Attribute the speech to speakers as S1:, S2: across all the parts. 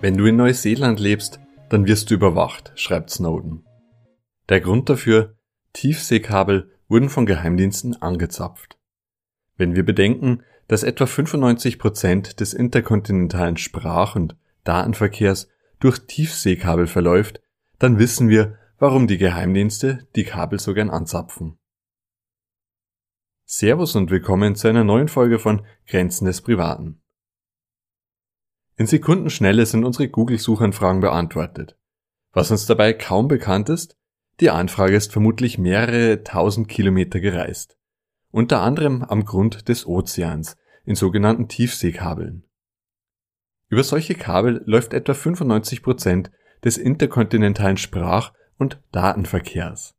S1: Wenn du in Neuseeland lebst, dann wirst du überwacht, schreibt Snowden. Der Grund dafür, Tiefseekabel wurden von Geheimdiensten angezapft. Wenn wir bedenken, dass etwa 95 Prozent des interkontinentalen Sprach- und Datenverkehrs durch Tiefseekabel verläuft, dann wissen wir, warum die Geheimdienste die Kabel so gern anzapfen. Servus und willkommen zu einer neuen Folge von Grenzen des Privaten. In Sekundenschnelle sind unsere Google-Suchanfragen beantwortet. Was uns dabei kaum bekannt ist, die Anfrage ist vermutlich mehrere tausend Kilometer gereist. Unter anderem am Grund des Ozeans, in sogenannten Tiefseekabeln. Über solche Kabel läuft etwa 95 Prozent des interkontinentalen Sprach- und Datenverkehrs.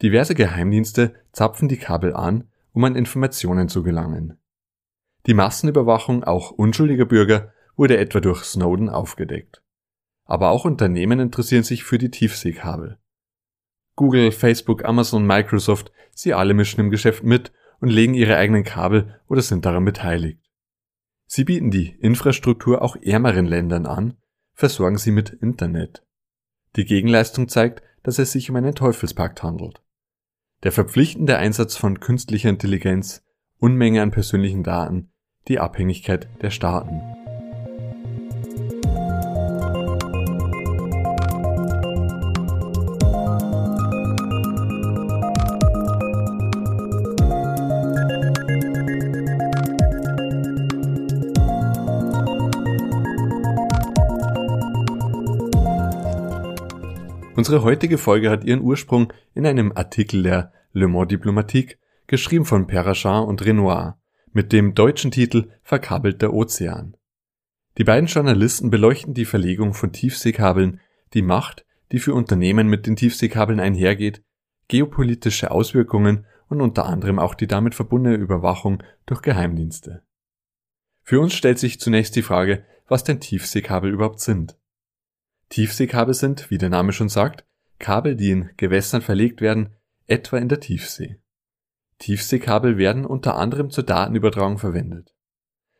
S1: Diverse Geheimdienste zapfen die Kabel an, um an Informationen zu gelangen. Die Massenüberwachung auch unschuldiger Bürger wurde etwa durch Snowden aufgedeckt. Aber auch Unternehmen interessieren sich für die Tiefseekabel. Google, Facebook, Amazon, Microsoft, sie alle mischen im Geschäft mit und legen ihre eigenen Kabel oder sind daran beteiligt. Sie bieten die Infrastruktur auch ärmeren Ländern an, versorgen sie mit Internet. Die Gegenleistung zeigt, dass es sich um einen Teufelspakt handelt. Der verpflichtende Einsatz von künstlicher Intelligenz, Unmenge an persönlichen Daten, die Abhängigkeit der Staaten. Unsere heutige Folge hat ihren Ursprung in einem Artikel der Le Mans Diplomatique, geschrieben von Perrachin und Renoir, mit dem deutschen Titel Verkabelter Ozean. Die beiden Journalisten beleuchten die Verlegung von Tiefseekabeln, die Macht, die für Unternehmen mit den Tiefseekabeln einhergeht, geopolitische Auswirkungen und unter anderem auch die damit verbundene Überwachung durch Geheimdienste. Für uns stellt sich zunächst die Frage, was denn Tiefseekabel überhaupt sind. Tiefseekabel sind, wie der Name schon sagt, Kabel, die in Gewässern verlegt werden, etwa in der Tiefsee. Tiefseekabel werden unter anderem zur Datenübertragung verwendet.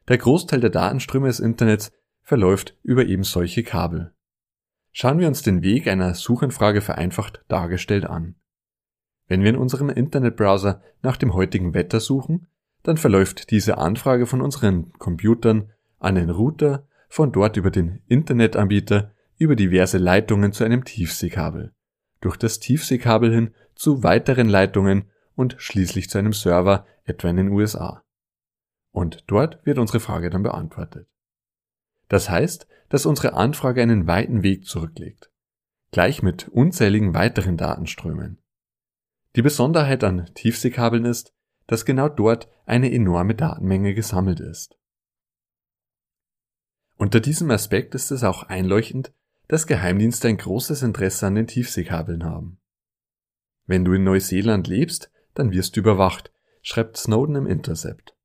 S1: Der Großteil der Datenströme des Internets verläuft über eben solche Kabel. Schauen wir uns den Weg einer Suchanfrage vereinfacht dargestellt an. Wenn wir in unserem Internetbrowser nach dem heutigen Wetter suchen, dann verläuft diese Anfrage von unseren Computern an den Router, von dort über den Internetanbieter über diverse Leitungen zu einem Tiefseekabel, durch das Tiefseekabel hin zu weiteren Leitungen und schließlich zu einem Server etwa in den USA. Und dort wird unsere Frage dann beantwortet. Das heißt, dass unsere Anfrage einen weiten Weg zurücklegt, gleich mit unzähligen weiteren Datenströmen. Die Besonderheit an Tiefseekabeln ist, dass genau dort eine enorme Datenmenge gesammelt ist. Unter diesem Aspekt ist es auch einleuchtend, dass Geheimdienste ein großes Interesse an den Tiefseekabeln haben. Wenn du in Neuseeland lebst, dann wirst du überwacht, schreibt Snowden im Intercept.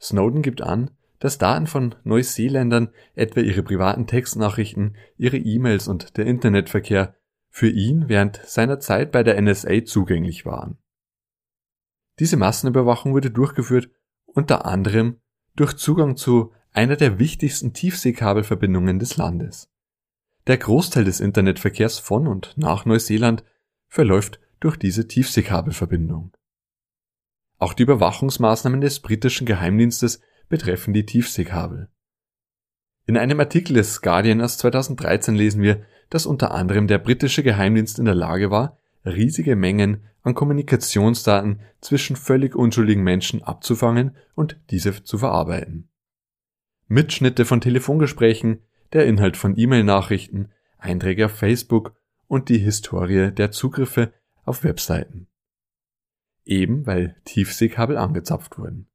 S1: Snowden gibt an, dass Daten von Neuseeländern, etwa ihre privaten Textnachrichten, ihre E-Mails und der Internetverkehr, für ihn während seiner Zeit bei der NSA zugänglich waren. Diese Massenüberwachung wurde durchgeführt unter anderem durch Zugang zu einer der wichtigsten Tiefseekabelverbindungen des Landes. Der Großteil des Internetverkehrs von und nach Neuseeland verläuft durch diese Tiefseekabelverbindung. Auch die Überwachungsmaßnahmen des britischen Geheimdienstes betreffen die Tiefseekabel. In einem Artikel des Guardian aus 2013 lesen wir, dass unter anderem der britische Geheimdienst in der Lage war, riesige Mengen an Kommunikationsdaten zwischen völlig unschuldigen Menschen abzufangen und diese zu verarbeiten. Mitschnitte von Telefongesprächen, der Inhalt von E-Mail-Nachrichten, Einträge auf Facebook und die Historie der Zugriffe auf Webseiten. Eben weil Tiefseekabel angezapft wurden.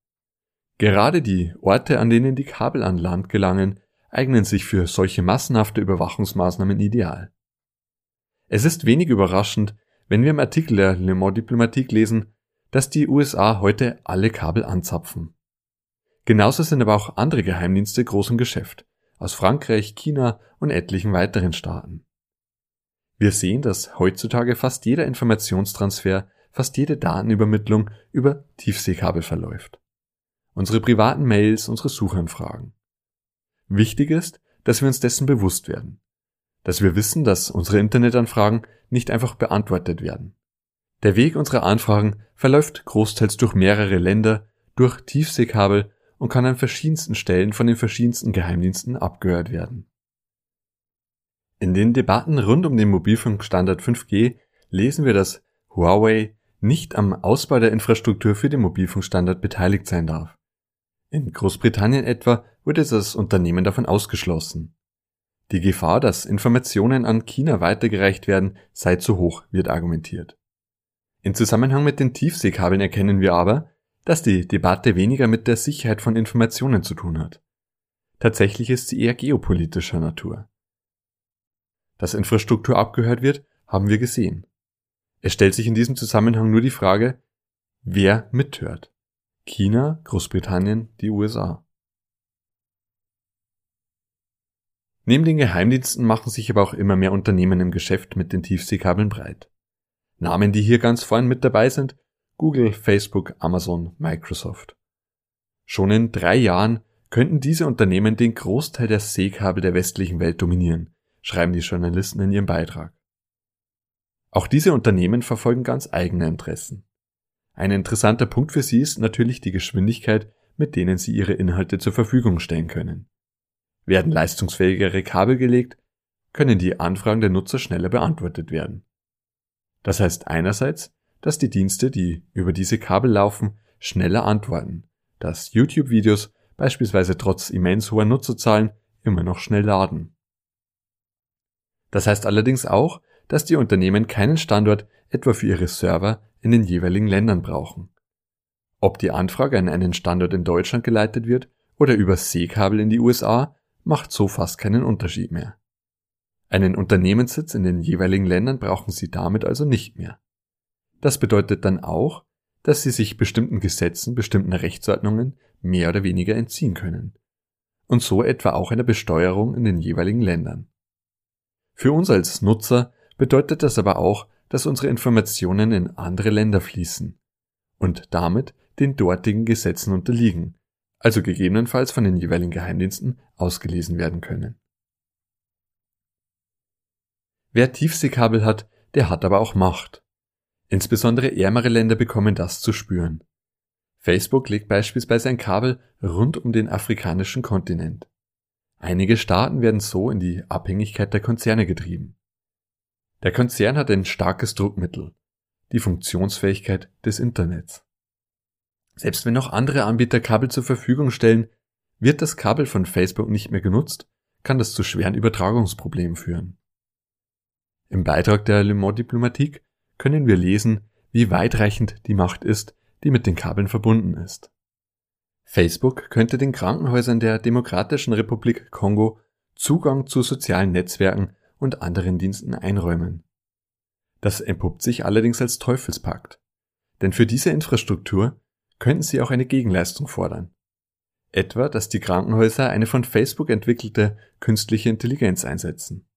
S1: Gerade die Orte, an denen die Kabel an Land gelangen, eignen sich für solche massenhafte Überwachungsmaßnahmen ideal. Es ist wenig überraschend, wenn wir im Artikel der Le Mans Diplomatique lesen, dass die USA heute alle Kabel anzapfen. Genauso sind aber auch andere Geheimdienste groß im Geschäft, aus Frankreich, China und etlichen weiteren Staaten. Wir sehen, dass heutzutage fast jeder Informationstransfer, fast jede Datenübermittlung über Tiefseekabel verläuft. Unsere privaten Mails, unsere Suchanfragen. Wichtig ist, dass wir uns dessen bewusst werden. Dass wir wissen, dass unsere Internetanfragen nicht einfach beantwortet werden. Der Weg unserer Anfragen verläuft großteils durch mehrere Länder, durch Tiefseekabel und kann an verschiedensten Stellen von den verschiedensten Geheimdiensten abgehört werden. In den Debatten rund um den Mobilfunkstandard 5G lesen wir, dass Huawei nicht am Ausbau der Infrastruktur für den Mobilfunkstandard beteiligt sein darf. In Großbritannien etwa wurde das Unternehmen davon ausgeschlossen. Die Gefahr, dass Informationen an China weitergereicht werden, sei zu hoch, wird argumentiert. In Zusammenhang mit den Tiefseekabeln erkennen wir aber, dass die Debatte weniger mit der Sicherheit von Informationen zu tun hat. Tatsächlich ist sie eher geopolitischer Natur. Dass Infrastruktur abgehört wird, haben wir gesehen. Es stellt sich in diesem Zusammenhang nur die Frage, wer mithört. China, Großbritannien, die USA. Neben den Geheimdiensten machen sich aber auch immer mehr Unternehmen im Geschäft mit den Tiefseekabeln breit. Namen, die hier ganz vorn mit dabei sind, Google, Facebook, Amazon, Microsoft. Schon in drei Jahren könnten diese Unternehmen den Großteil der Seekabel der westlichen Welt dominieren, schreiben die Journalisten in ihrem Beitrag. Auch diese Unternehmen verfolgen ganz eigene Interessen. Ein interessanter Punkt für sie ist natürlich die Geschwindigkeit, mit denen sie ihre Inhalte zur Verfügung stellen können. Werden leistungsfähigere Kabel gelegt, können die Anfragen der Nutzer schneller beantwortet werden. Das heißt einerseits, dass die Dienste, die über diese Kabel laufen, schneller antworten, dass YouTube-Videos beispielsweise trotz immens hoher Nutzerzahlen immer noch schnell laden. Das heißt allerdings auch, dass die Unternehmen keinen Standort etwa für ihre Server in den jeweiligen Ländern brauchen. Ob die Anfrage an einen Standort in Deutschland geleitet wird oder über Seekabel in die USA, macht so fast keinen Unterschied mehr. Einen Unternehmenssitz in den jeweiligen Ländern brauchen sie damit also nicht mehr. Das bedeutet dann auch, dass sie sich bestimmten Gesetzen, bestimmten Rechtsordnungen mehr oder weniger entziehen können. Und so etwa auch einer Besteuerung in den jeweiligen Ländern. Für uns als Nutzer bedeutet das aber auch, dass unsere Informationen in andere Länder fließen und damit den dortigen Gesetzen unterliegen, also gegebenenfalls von den jeweiligen Geheimdiensten ausgelesen werden können. Wer Tiefseekabel hat, der hat aber auch Macht. Insbesondere ärmere Länder bekommen das zu spüren. Facebook legt beispielsweise ein Kabel rund um den afrikanischen Kontinent. Einige Staaten werden so in die Abhängigkeit der Konzerne getrieben. Der Konzern hat ein starkes Druckmittel, die Funktionsfähigkeit des Internets. Selbst wenn noch andere Anbieter Kabel zur Verfügung stellen, wird das Kabel von Facebook nicht mehr genutzt, kann das zu schweren Übertragungsproblemen führen. Im Beitrag der Le Mans Diplomatique können wir lesen, wie weitreichend die Macht ist, die mit den Kabeln verbunden ist. Facebook könnte den Krankenhäusern der Demokratischen Republik Kongo Zugang zu sozialen Netzwerken und anderen Diensten einräumen. Das entpuppt sich allerdings als Teufelspakt. Denn für diese Infrastruktur könnten sie auch eine Gegenleistung fordern. Etwa, dass die Krankenhäuser eine von Facebook entwickelte künstliche Intelligenz einsetzen.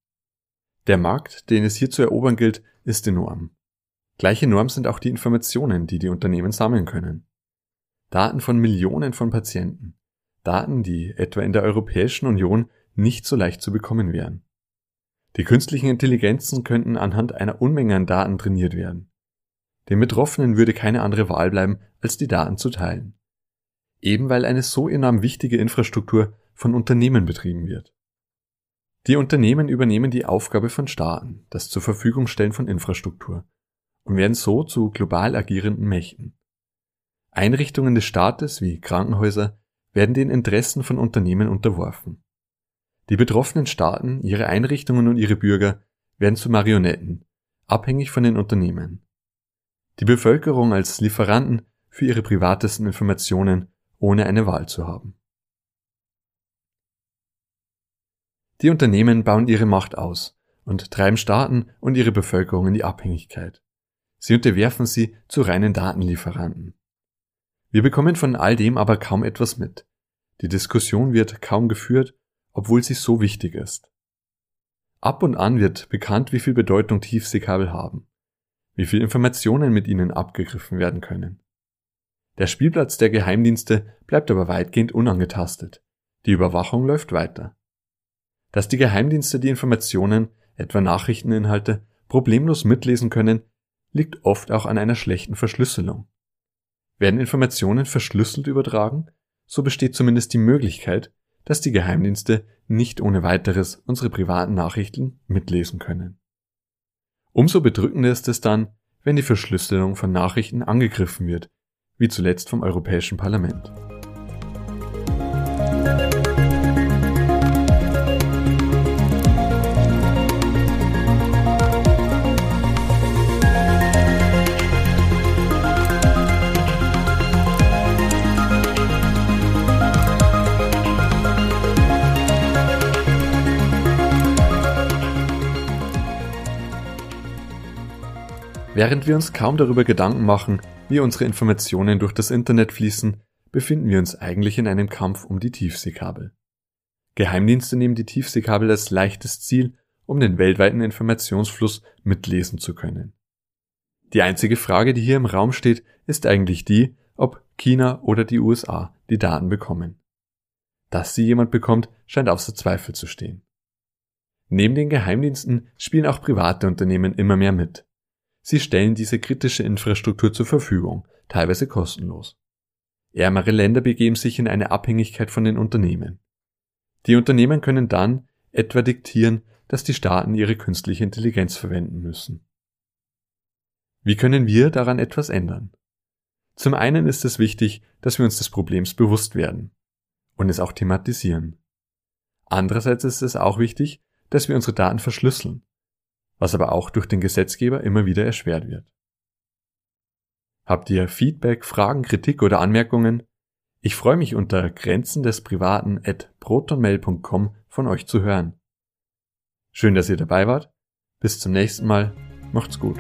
S1: Der Markt, den es hier zu erobern gilt, ist enorm. Gleiche Norm sind auch die Informationen, die die Unternehmen sammeln können. Daten von Millionen von Patienten. Daten, die etwa in der Europäischen Union nicht so leicht zu bekommen wären. Die künstlichen Intelligenzen könnten anhand einer Unmenge an Daten trainiert werden. Den Betroffenen würde keine andere Wahl bleiben, als die Daten zu teilen. Eben weil eine so enorm wichtige Infrastruktur von Unternehmen betrieben wird. Die Unternehmen übernehmen die Aufgabe von Staaten, das zur Verfügung stellen von Infrastruktur, und werden so zu global agierenden Mächten. Einrichtungen des Staates wie Krankenhäuser werden den Interessen von Unternehmen unterworfen. Die betroffenen Staaten, ihre Einrichtungen und ihre Bürger werden zu Marionetten, abhängig von den Unternehmen. Die Bevölkerung als Lieferanten für ihre privatesten Informationen, ohne eine Wahl zu haben. Die Unternehmen bauen ihre Macht aus und treiben Staaten und ihre Bevölkerung in die Abhängigkeit. Sie unterwerfen sie zu reinen Datenlieferanten. Wir bekommen von all dem aber kaum etwas mit. Die Diskussion wird kaum geführt obwohl sie so wichtig ist. Ab und an wird bekannt, wie viel Bedeutung Tiefseekabel haben, wie viel Informationen mit ihnen abgegriffen werden können. Der Spielplatz der Geheimdienste bleibt aber weitgehend unangetastet. Die Überwachung läuft weiter. Dass die Geheimdienste die Informationen, etwa Nachrichteninhalte, problemlos mitlesen können, liegt oft auch an einer schlechten Verschlüsselung. Werden Informationen verschlüsselt übertragen, so besteht zumindest die Möglichkeit, dass die Geheimdienste nicht ohne weiteres unsere privaten Nachrichten mitlesen können. Umso bedrückender ist es dann, wenn die Verschlüsselung von Nachrichten angegriffen wird, wie zuletzt vom Europäischen Parlament. Während wir uns kaum darüber Gedanken machen, wie unsere Informationen durch das Internet fließen, befinden wir uns eigentlich in einem Kampf um die Tiefseekabel. Geheimdienste nehmen die Tiefseekabel als leichtes Ziel, um den weltweiten Informationsfluss mitlesen zu können. Die einzige Frage, die hier im Raum steht, ist eigentlich die, ob China oder die USA die Daten bekommen. Dass sie jemand bekommt, scheint außer Zweifel zu stehen. Neben den Geheimdiensten spielen auch private Unternehmen immer mehr mit. Sie stellen diese kritische Infrastruktur zur Verfügung, teilweise kostenlos. Ärmere Länder begeben sich in eine Abhängigkeit von den Unternehmen. Die Unternehmen können dann etwa diktieren, dass die Staaten ihre künstliche Intelligenz verwenden müssen. Wie können wir daran etwas ändern? Zum einen ist es wichtig, dass wir uns des Problems bewusst werden und es auch thematisieren. Andererseits ist es auch wichtig, dass wir unsere Daten verschlüsseln was aber auch durch den Gesetzgeber immer wieder erschwert wird. Habt ihr Feedback, Fragen, Kritik oder Anmerkungen? Ich freue mich unter Grenzen des Privaten at protonmail.com von euch zu hören. Schön, dass ihr dabei wart. Bis zum nächsten Mal. Macht's gut.